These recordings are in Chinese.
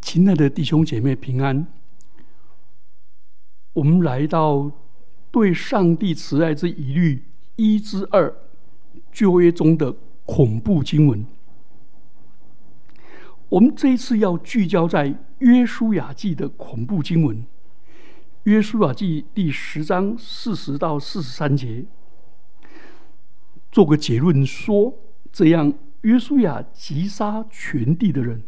亲爱的弟兄姐妹平安。我们来到对上帝慈爱之疑虑一之二旧约中的恐怖经文。我们这一次要聚焦在约书亚记的恐怖经文。约书亚记第十章四十到四十三节，做个结论说：这样约书亚击杀全地的人。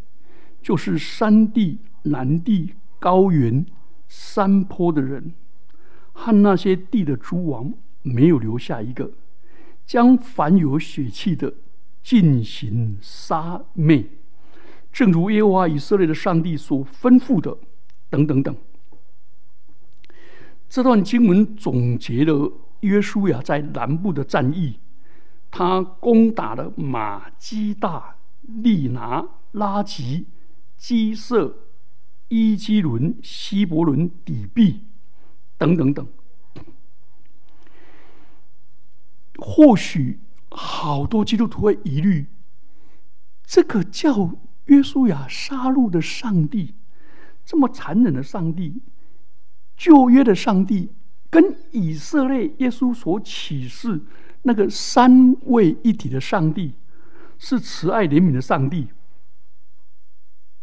就是山地、南地、高原、山坡的人，和那些地的诸王，没有留下一个，将凡有血气的进行杀灭，正如耶和华以色列的上帝所吩咐的，等等等。这段经文总结了约书亚在南部的战役，他攻打了马基大、利拿、拉吉。基色、伊基伦、希伯伦、底壁等等等，或许好多基督徒会疑虑：这个叫约书亚杀戮的上帝，这么残忍的上帝，旧约的上帝，跟以色列耶稣所启示那个三位一体的上帝，是慈爱怜悯的上帝。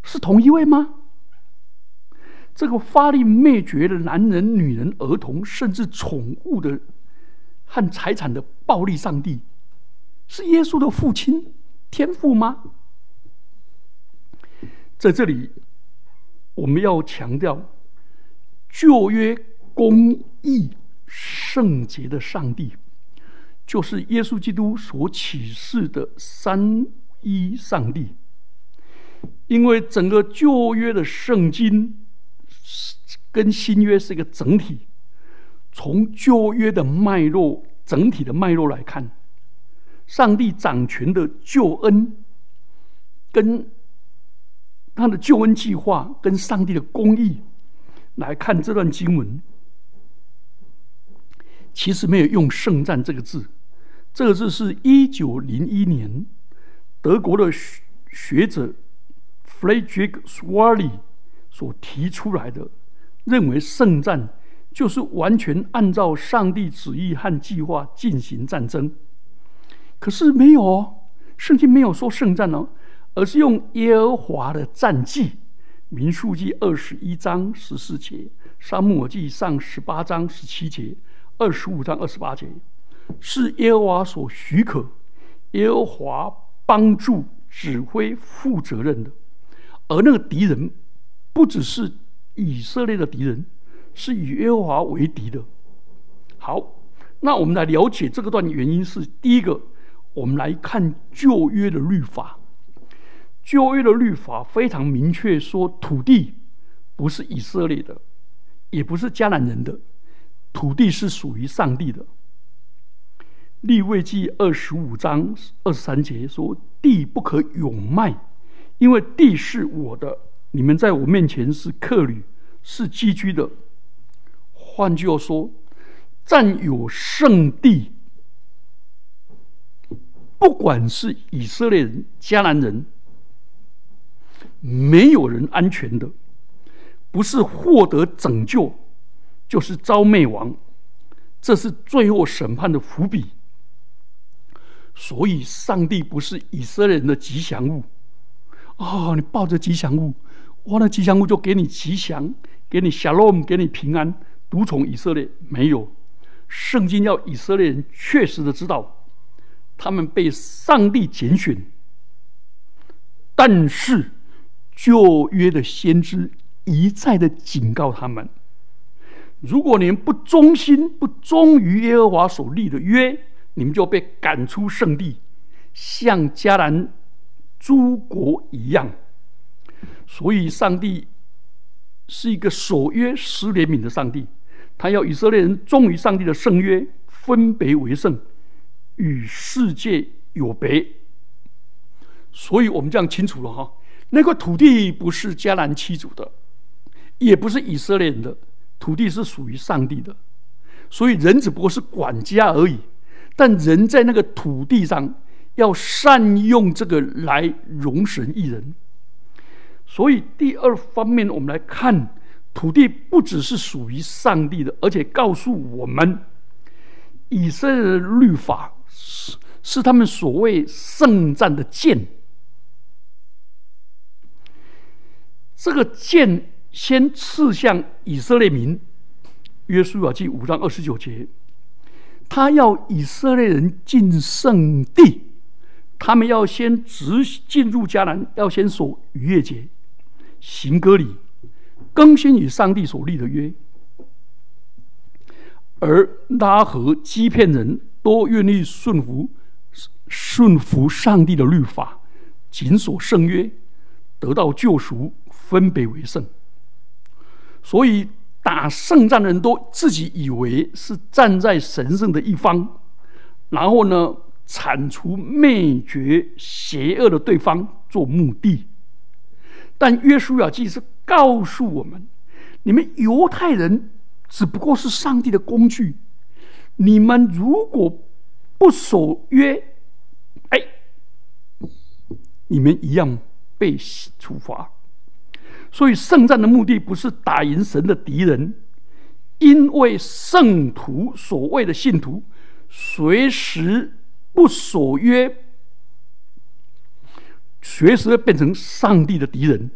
是同一位吗？这个发力灭绝的男人、女人、儿童，甚至宠物的和财产的暴力上帝，是耶稣的父亲、天父吗？在这里，我们要强调旧约公义圣洁的上帝，就是耶稣基督所启示的三一上帝。因为整个旧约的圣经跟新约是一个整体，从旧约的脉络整体的脉络来看，上帝掌权的救恩，跟他的救恩计划，跟上帝的公义来看这段经文，其实没有用“圣战”这个字，这个字是一九零一年德国的学者。Friedrich Schwally 所提出来的，认为圣战就是完全按照上帝旨意和计划进行战争。可是没有哦，圣经没有说圣战哦，而是用耶和华的战绩，民数记二十一章十四节，沙漠记上十八章十七节，二十五章二十八节，是耶和华所许可，耶和华帮助、指挥、负责任的。而那个敌人，不只是以色列的敌人，是以耶和华为敌的。好，那我们来了解这个段原因是：第一个，我们来看旧约的律法。旧约的律法非常明确，说土地不是以色列的，也不是迦南人的，土地是属于上帝的。立位记二十五章二十三节说：地不可永卖。因为地是我的，你们在我面前是客旅，是寄居的。换句话说，占有圣地，不管是以色列人、迦南人，没有人安全的。不是获得拯救，就是遭灭亡。这是最后审判的伏笔。所以，上帝不是以色列人的吉祥物。哦，你抱着吉祥物，哇，那吉祥物就给你吉祥，给你 shalom，给你平安，独宠以色列没有。圣经要以色列人确实的知道，他们被上帝拣选，但是旧约的先知一再的警告他们：如果你们不忠心、不忠于耶和华所立的约，你们就被赶出圣地，像迦南。诸国一样，所以上帝是一个守约施怜悯的上帝。他要以色列人忠于上帝的圣约，分别为圣，与世界有别。所以我们这样清楚了哈，那块土地不是迦南七族的，也不是以色列人的土地，是属于上帝的。所以人只不过是管家而已，但人在那个土地上。要善用这个来容神一人，所以第二方面，我们来看土地不只是属于上帝的，而且告诉我们，以色列的律法是是他们所谓圣战的剑。这个剑先刺向以色列民，约书亚记五章二十九节，他要以色列人进圣地，他们要先直进入迦南，要先守逾越节。行割礼，更新与上帝所立的约，而拉和欺骗人都愿意顺服顺服上帝的律法，谨守圣约，得到救赎，分别为圣。所以打胜仗的人都自己以为是站在神圣的一方，然后呢，铲除灭绝邪恶的对方做目的。但约书亚记是告诉我们：你们犹太人只不过是上帝的工具，你们如果不守约，哎，你们一样被处罚。所以圣战的目的不是打赢神的敌人，因为圣徒所谓的信徒随时不守约。随时会变成上帝的敌人，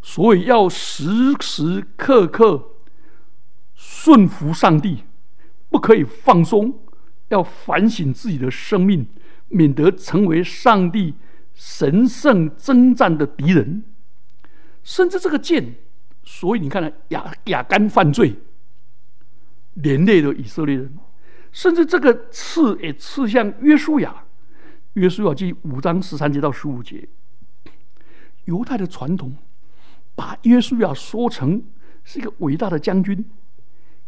所以要时时刻刻顺服上帝，不可以放松，要反省自己的生命，免得成为上帝神圣征战的敌人。甚至这个剑，所以你看呢，亚亚干犯罪，连累了以色列人，甚至这个刺也刺向约书亚。约书亚记五章十三节到十五节，犹太的传统把约书亚说成是一个伟大的将军，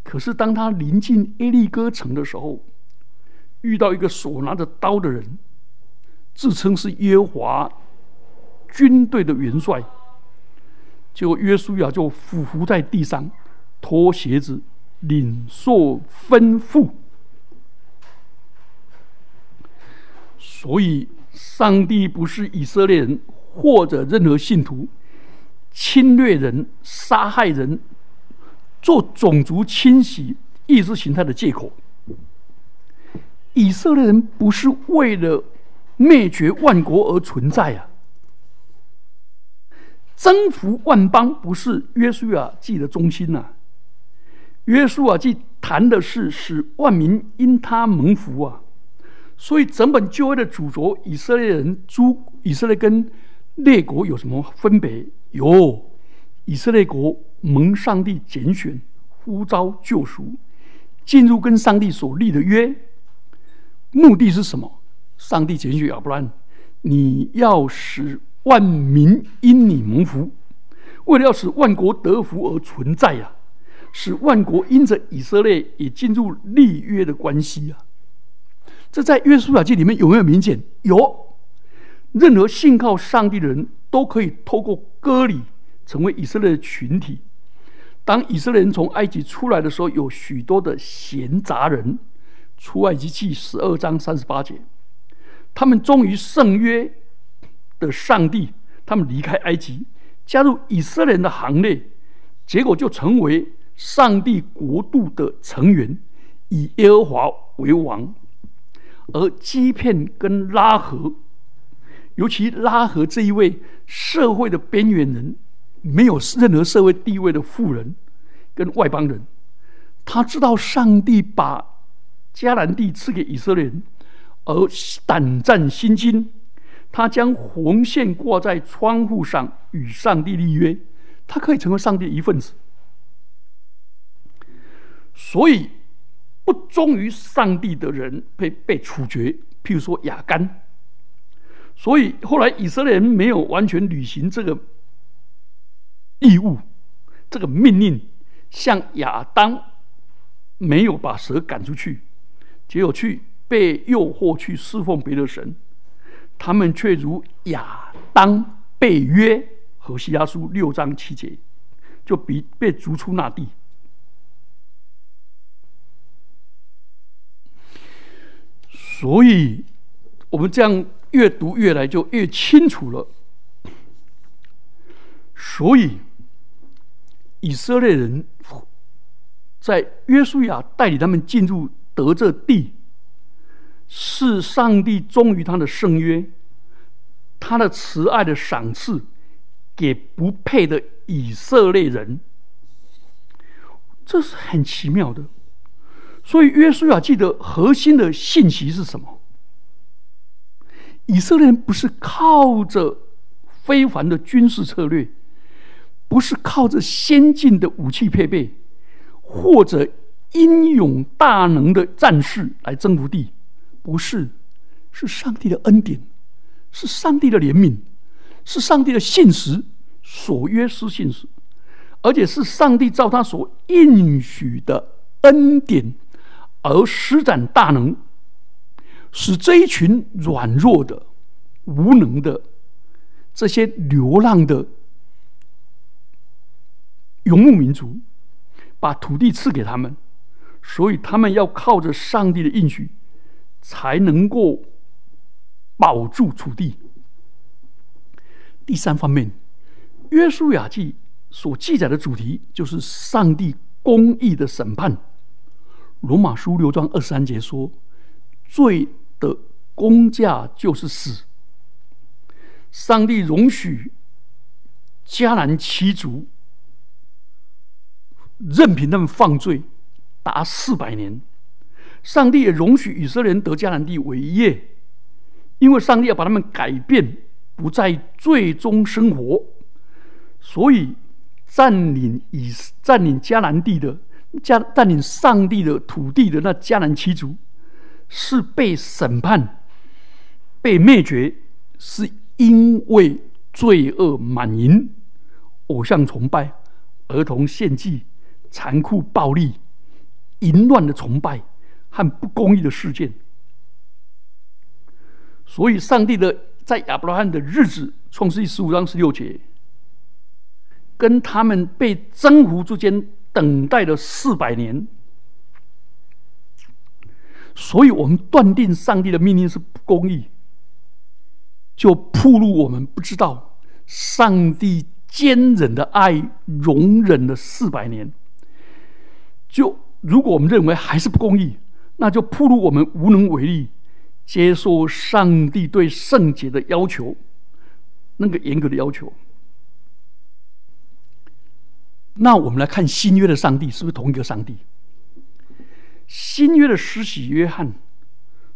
可是当他临近耶利哥城的时候，遇到一个手拿着刀的人，自称是耶和华军队的元帅，结果约书亚就俯伏在地上，脱鞋子，领受吩咐。所以，上帝不是以色列人或者任何信徒侵略人、杀害人、做种族清洗、意识形态的借口。以色列人不是为了灭绝万国而存在啊！征服万邦不是约书亚记的中心呐。约书亚记谈的是使万民因他蒙福啊。所以，整本旧约的主轴，以色列人诸以色列跟列国有什么分别？有以色列国蒙上帝拣选、呼召、救赎，进入跟上帝所立的约，目的是什么？上帝拣选亚伯兰，你要使万民因你蒙福，为了要使万国得福而存在呀，使万国因着以色列也进入立约的关系啊。这在约书亚记里面有没有明显？有，任何信靠上帝的人都可以透过割礼成为以色列的群体。当以色列人从埃及出来的时候，有许多的闲杂人。出埃及记十二章三十八节，他们忠于圣约的上帝，他们离开埃及，加入以色列人的行列，结果就成为上帝国度的成员，以耶和华为王。而欺骗跟拉合，尤其拉合这一位社会的边缘人，没有任何社会地位的富人跟外邦人，他知道上帝把迦南地赐给以色列人，而胆战心惊，他将红线挂在窗户上与上帝立约，他可以成为上帝一份子，所以。不忠于上帝的人被被处决，譬如说亚干。所以后来以色列人没有完全履行这个义务，这个命令，像亚当没有把蛇赶出去，结果去被诱惑去侍奉别的神，他们却如亚当被约和西阿书六章七节，就比被逐出那地。所以，我们这样越读越来就越清楚了。所以以色列人在约书亚带领他们进入得这地，是上帝忠于他的圣约，他的慈爱的赏赐给不配的以色列人，这是很奇妙的。所以约书亚记得核心的信息是什么？以色列人不是靠着非凡的军事策略，不是靠着先进的武器配备，或者英勇大能的战士来征服地，不是，是上帝的恩典，是上帝的怜悯，是上帝的信实所约是信实，而且是上帝照他所应许的恩典。而施展大能，使这一群软弱的、无能的、这些流浪的游牧民族，把土地赐给他们，所以他们要靠着上帝的应许，才能够保住土地。第三方面，《约书亚记》所记载的主题就是上帝公义的审判。罗马书六章二十三节说：“罪的公价就是死。”上帝容许迦南七族任凭他们犯罪达四百年，上帝也容许以色列人得迦南地为业，因为上帝要把他们改变，不在罪中生活，所以占领以占领迦南地的。加占领上帝的土地的那迦南七族，是被审判、被灭绝，是因为罪恶满盈、偶像崇拜、儿童献祭、残酷暴力、淫乱的崇拜和不公义的事件。所以，上帝的在亚伯拉罕的日子，创世纪十五章十六节，跟他们被征服之间。等待了四百年，所以我们断定上帝的命令是不公义，就暴露我们不知道上帝坚忍的爱容忍了四百年。就如果我们认为还是不公义，那就暴露我们无能为力接受上帝对圣洁的要求，那个严格的要求。那我们来看新约的上帝是不是同一个上帝？新约的施洗约翰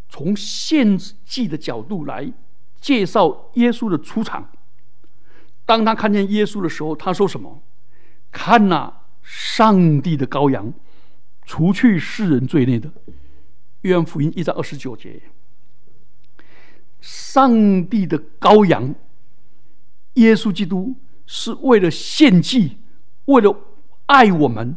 从献祭的角度来介绍耶稣的出场。当他看见耶稣的时候，他说什么？看呐，上帝的羔羊，除去世人罪孽的。约翰福音一章二十九节，上帝的羔羊，耶稣基督是为了献祭。为了爱我们，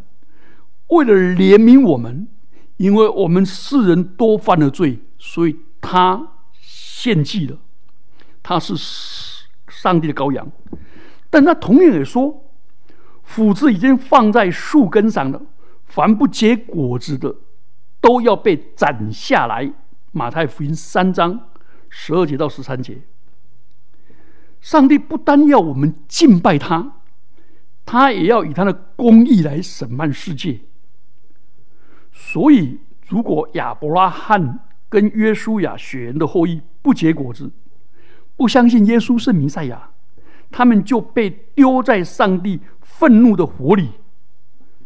为了怜悯我们，因为我们世人多犯了罪，所以他献祭了。他是上帝的羔羊，但他同样也说，斧子已经放在树根上了，凡不结果子的，都要被斩下来。马太福音三章十二节到十三节，上帝不单要我们敬拜他。他也要以他的公义来审判世界。所以，如果亚伯拉罕跟约书亚血缘的后裔不结果子，不相信耶稣是弥赛亚，他们就被丢在上帝愤怒的火里。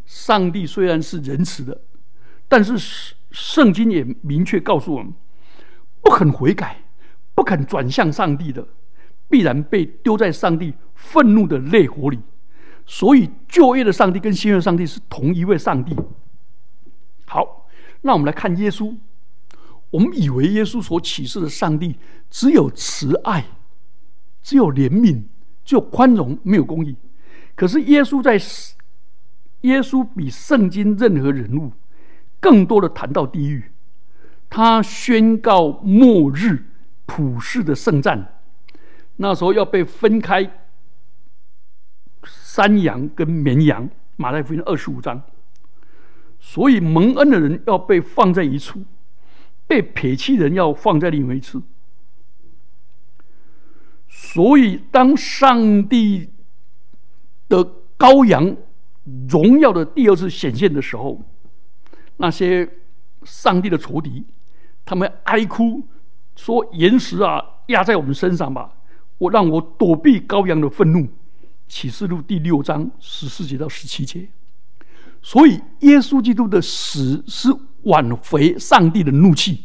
上帝虽然是仁慈的，但是圣经也明确告诉我们，不肯悔改、不肯转向上帝的，必然被丢在上帝愤怒的烈火里。所以，旧约的上帝跟新约上帝是同一位上帝。好，那我们来看耶稣。我们以为耶稣所启示的上帝只有慈爱，只有怜悯，只有宽容，没有公义。可是耶稣在，耶稣比圣经任何人物更多的谈到地狱。他宣告末日普世的圣战，那时候要被分开。山羊跟绵羊，马太福音二十五章。所以蒙恩的人要被放在一处，被撇弃人要放在另外一处。所以当上帝的羔羊荣耀的第二次显现的时候，那些上帝的仇敌，他们哀哭说：“岩石啊，压在我们身上吧，我让我躲避羔羊的愤怒。”启示录第六章十四节到十七节。所以，耶稣基督的死是挽回上帝的怒气，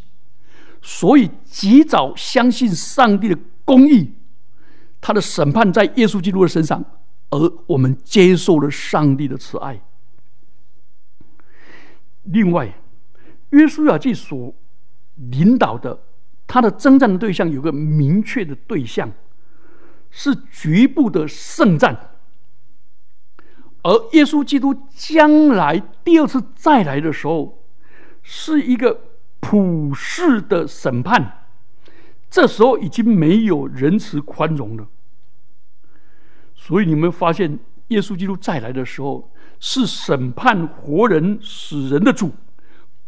所以及早相信上帝的公义，他的审判在耶稣基督的身上，而我们接受了上帝的慈爱。另外，约书亚记所领导的他的征战的对象有个明确的对象，是局部的圣战。而耶稣基督将来第二次再来的时候，是一个普世的审判。这时候已经没有仁慈宽容了。所以你们发现，耶稣基督再来的时候，是审判活人死人的主，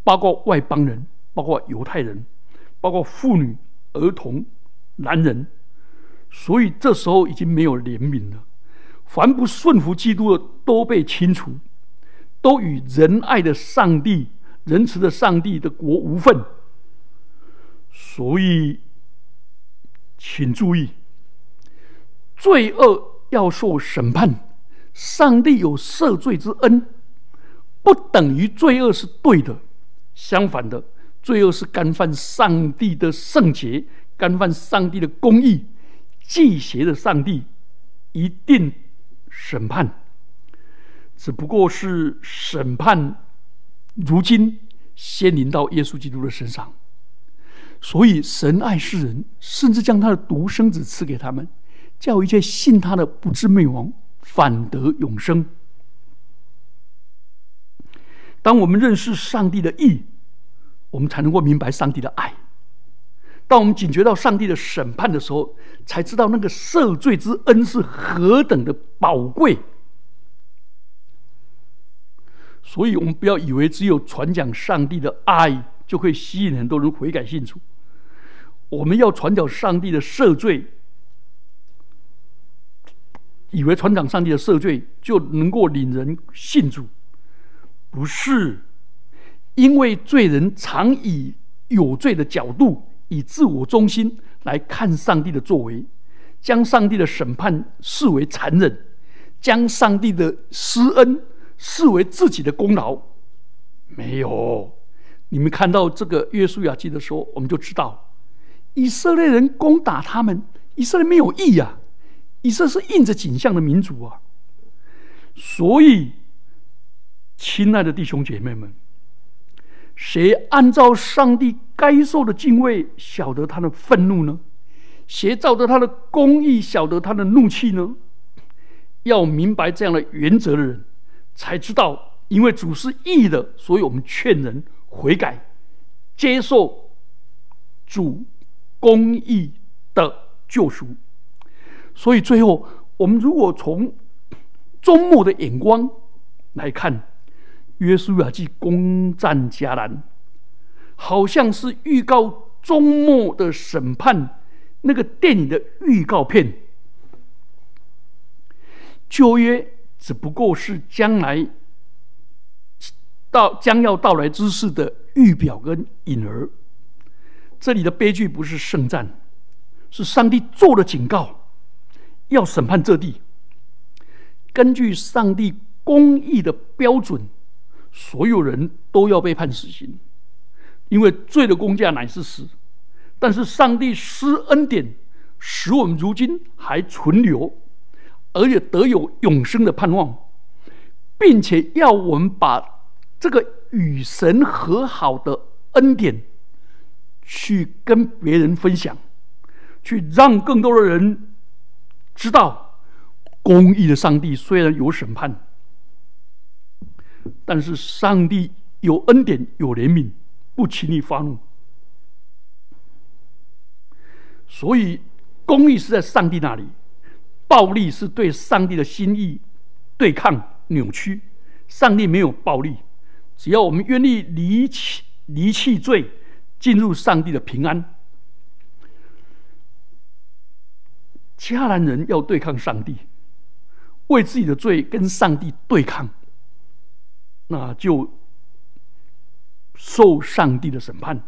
包括外邦人，包括犹太人，包括妇女、儿童、男人。所以这时候已经没有怜悯了。凡不顺服基督的，都被清除，都与仁爱的上帝、仁慈的上帝的国无份。所以，请注意，罪恶要受审判。上帝有赦罪之恩，不等于罪恶是对的。相反的，罪恶是干犯上帝的圣洁，干犯上帝的公义，祭邪的上帝一定。审判只不过是审判，如今先临到耶稣基督的身上，所以神爱世人，甚至将他的独生子赐给他们，叫一切信他的不至灭亡，反得永生。当我们认识上帝的义，我们才能够明白上帝的爱；当我们警觉到上帝的审判的时候，才知道那个赦罪之恩是何等的宝贵。所以，我们不要以为只有传讲上帝的爱就可以吸引很多人悔改信主。我们要传讲上帝的赦罪，以为传讲上帝的赦罪就能够领人信主，不是？因为罪人常以有罪的角度，以自我中心来看上帝的作为，将上帝的审判视为残忍，将上帝的施恩。视为自己的功劳，没有。你们看到这个约书亚记的时候，我们就知道，以色列人攻打他们，以色列没有义啊。以色列是印着景象的民族啊。所以，亲爱的弟兄姐妹们，谁按照上帝该受的敬畏，晓得他的愤怒呢？谁照着他的公义，晓得他的怒气呢？要明白这样的原则的人。才知道，因为主是义的，所以我们劝人悔改，接受主公义的救赎。所以最后，我们如果从中末的眼光来看，约书亚记攻占迦南，好像是预告终末的审判那个电影的预告片。旧约。只不过是将来到将要到来之事的预表跟引儿。这里的悲剧不是圣战，是上帝做了警告，要审判这地。根据上帝公义的标准，所有人都要被判死刑，因为罪的公价乃是死。但是上帝施恩典，使我们如今还存留。而且得有永生的盼望，并且要我们把这个与神和好的恩典，去跟别人分享，去让更多的人知道，公义的上帝虽然有审判，但是上帝有恩典有怜悯，不轻易发怒。所以，公义是在上帝那里。暴力是对上帝的心意对抗扭曲，上帝没有暴力，只要我们愿意离弃离弃罪，进入上帝的平安。迦南人要对抗上帝，为自己的罪跟上帝对抗，那就受上帝的审判。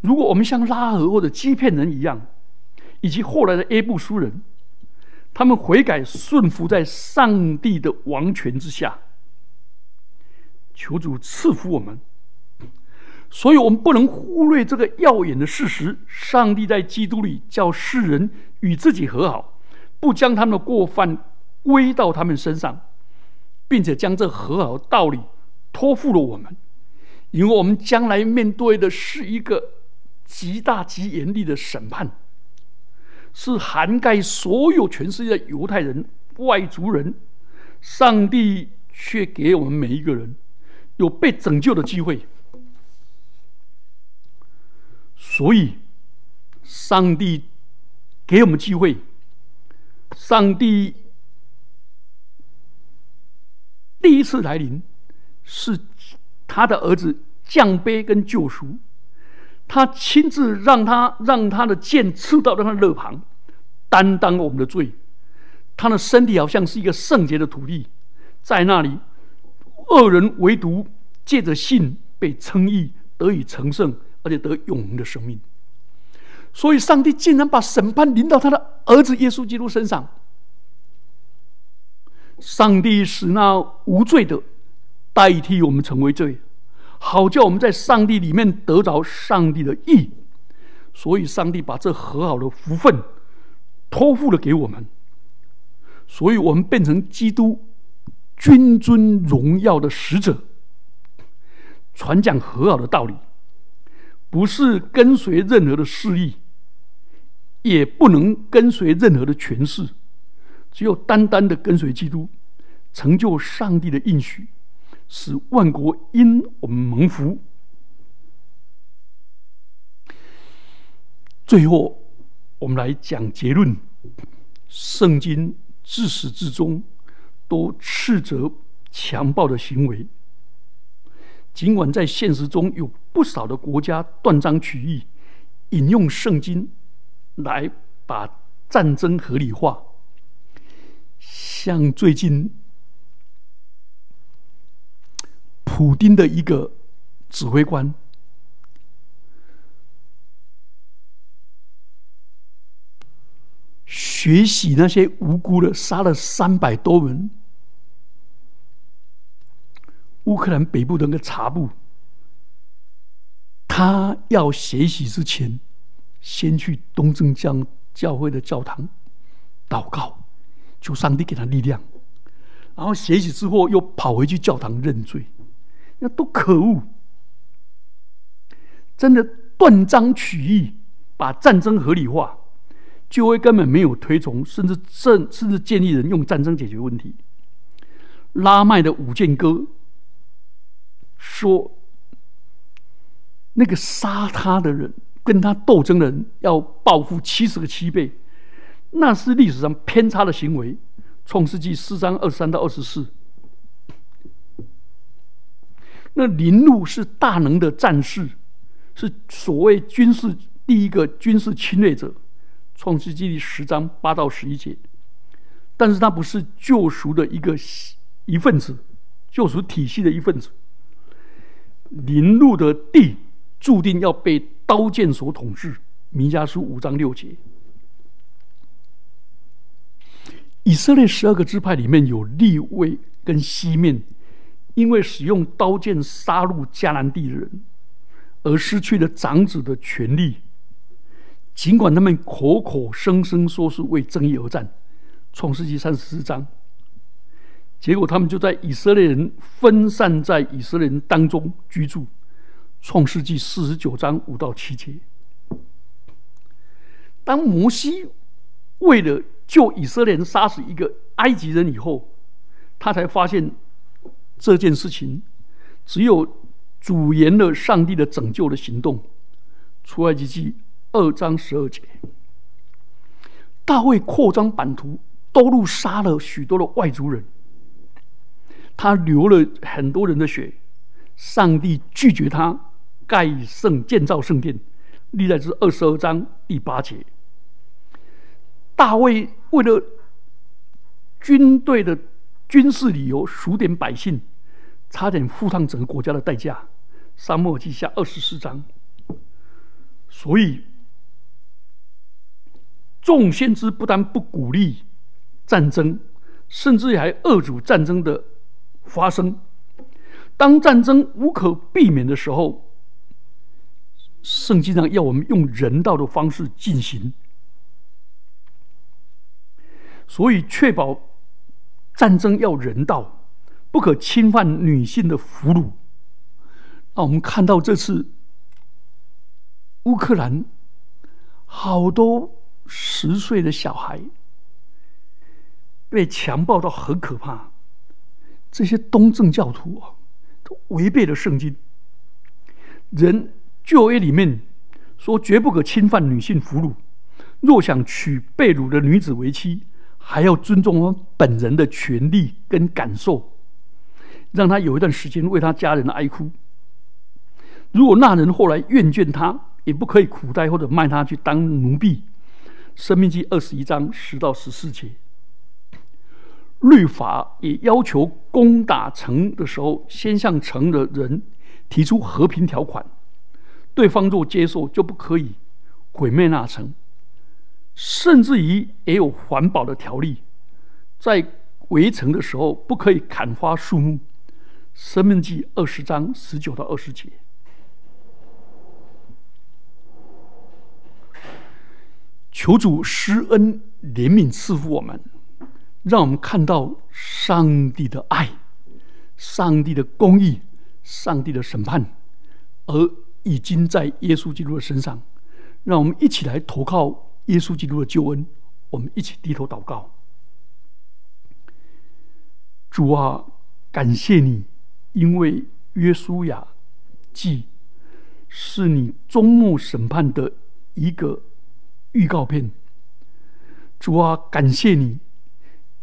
如果我们像拉合或者欺骗人一样，以及后来的 A 部书人，他们悔改顺服在上帝的王权之下，求主赐福我们。所以我们不能忽略这个耀眼的事实：上帝在基督里叫世人与自己和好，不将他们的过犯归到他们身上，并且将这和好的道理托付了我们，因为我们将来面对的是一个极大极严厉的审判，是涵盖所有全世界的犹太人、外族人。上帝却给我们每一个人有被拯救的机会。所以，上帝给我们机会。上帝第一次来临，是他的儿子降杯跟救赎。他亲自让他让他的剑刺到他的肋旁，担当我们的罪。他的身体好像是一个圣洁的土地，在那里，恶人唯独借着信被称义，得以成圣。而且得永恒的生命，所以上帝竟然把审判临到他的儿子耶稣基督身上。上帝使那无罪的代替我们成为罪，好叫我们在上帝里面得着上帝的义。所以，上帝把这和好的福分托付了给我们，所以我们变成基督君尊荣耀的使者，传讲和好的道理。不是跟随任何的势力，也不能跟随任何的权势，只有单单的跟随基督，成就上帝的应许，使万国因我们蒙福。最后，我们来讲结论：圣经自始至终都斥责强暴的行为。尽管在现实中有不少的国家断章取义，引用圣经来把战争合理化，像最近普丁的一个指挥官，学习那些无辜的杀了三百多人。乌克兰北部的那个查布，他要学习之前，先去东正教教会的教堂祷告，求上帝给他力量，然后学习之后又跑回去教堂认罪，那多可恶！真的断章取义，把战争合理化，就会根本没有推崇，甚至甚甚至建议人用战争解决问题。拉麦的五剑歌。说，那个杀他的人，跟他斗争的人要报复七十个七倍，那是历史上偏差的行为。创世纪四章二十三到二十四。那林禄是大能的战士，是所谓军事第一个军事侵略者。创世纪第十章八到十一节，但是他不是救赎的一个一份子，救赎体系的一份子。林路的地注定要被刀剑所统治。弥迦书五章六节，以色列十二个支派里面有利位跟西面，因为使用刀剑杀戮迦南地的人，而失去了长子的权利。尽管他们口口声声说是为正义而战，创世纪三十四章。结果，他们就在以色列人分散在以色列人当中居住。创世纪四十九章五到七节。当摩西为了救以色列人杀死一个埃及人以后，他才发现这件事情只有主言了上帝的拯救的行动。出埃及记二章十二节，大卫扩张版图，多路杀了许多的外族人。他流了很多人的血，上帝拒绝他盖圣建造圣殿，历代志二十二章第八节。大卫为了军队的军事理由数点百姓，差点付上整个国家的代价。沙漠记下二十四章。所以，众先知不但不鼓励战争，甚至还遏阻战争的发生。当战争无可避免的时候，圣经上要我们用人道的方式进行。所以，确保战争要人道，不可侵犯女性的俘虏。那我们看到这次乌克兰好多十岁的小孩被强暴到很可怕，这些东正教徒啊，都违背了圣经。人旧约里面说绝不可侵犯女性俘虏，若想娶被掳的女子为妻。还要尊重我们本人的权利跟感受，让他有一段时间为他家人的哀哭。如果那人后来厌倦他，也不可以苦待或者卖他去当奴婢。生命记二十一章十到十四节，律法也要求攻打城的时候，先向城的人提出和平条款，对方若接受，就不可以毁灭那城。甚至于也有环保的条例，在围城的时候不可以砍伐树木。生命记二十章十九到二十节，求主施恩怜悯赐福我们，让我们看到上帝的爱、上帝的公义、上帝的审判，而已经在耶稣基督的身上。让我们一起来投靠。耶稣基督的救恩，我们一起低头祷告。主啊，感谢你，因为约书亚记是你终末审判的一个预告片。主啊，感谢你，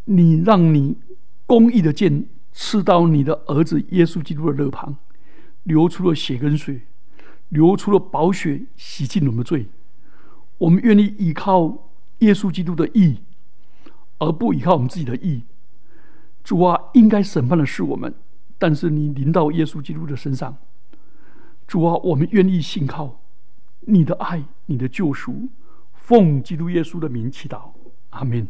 你让你公义的剑刺到你的儿子耶稣基督的肋旁，流出了血跟水，流出了宝血，洗净我们的罪。我们愿意依靠耶稣基督的义，而不依靠我们自己的义。主啊，应该审判的是我们，但是你临到耶稣基督的身上。主啊，我们愿意信靠你的爱，你的救赎，奉基督耶稣的名祈祷，阿门。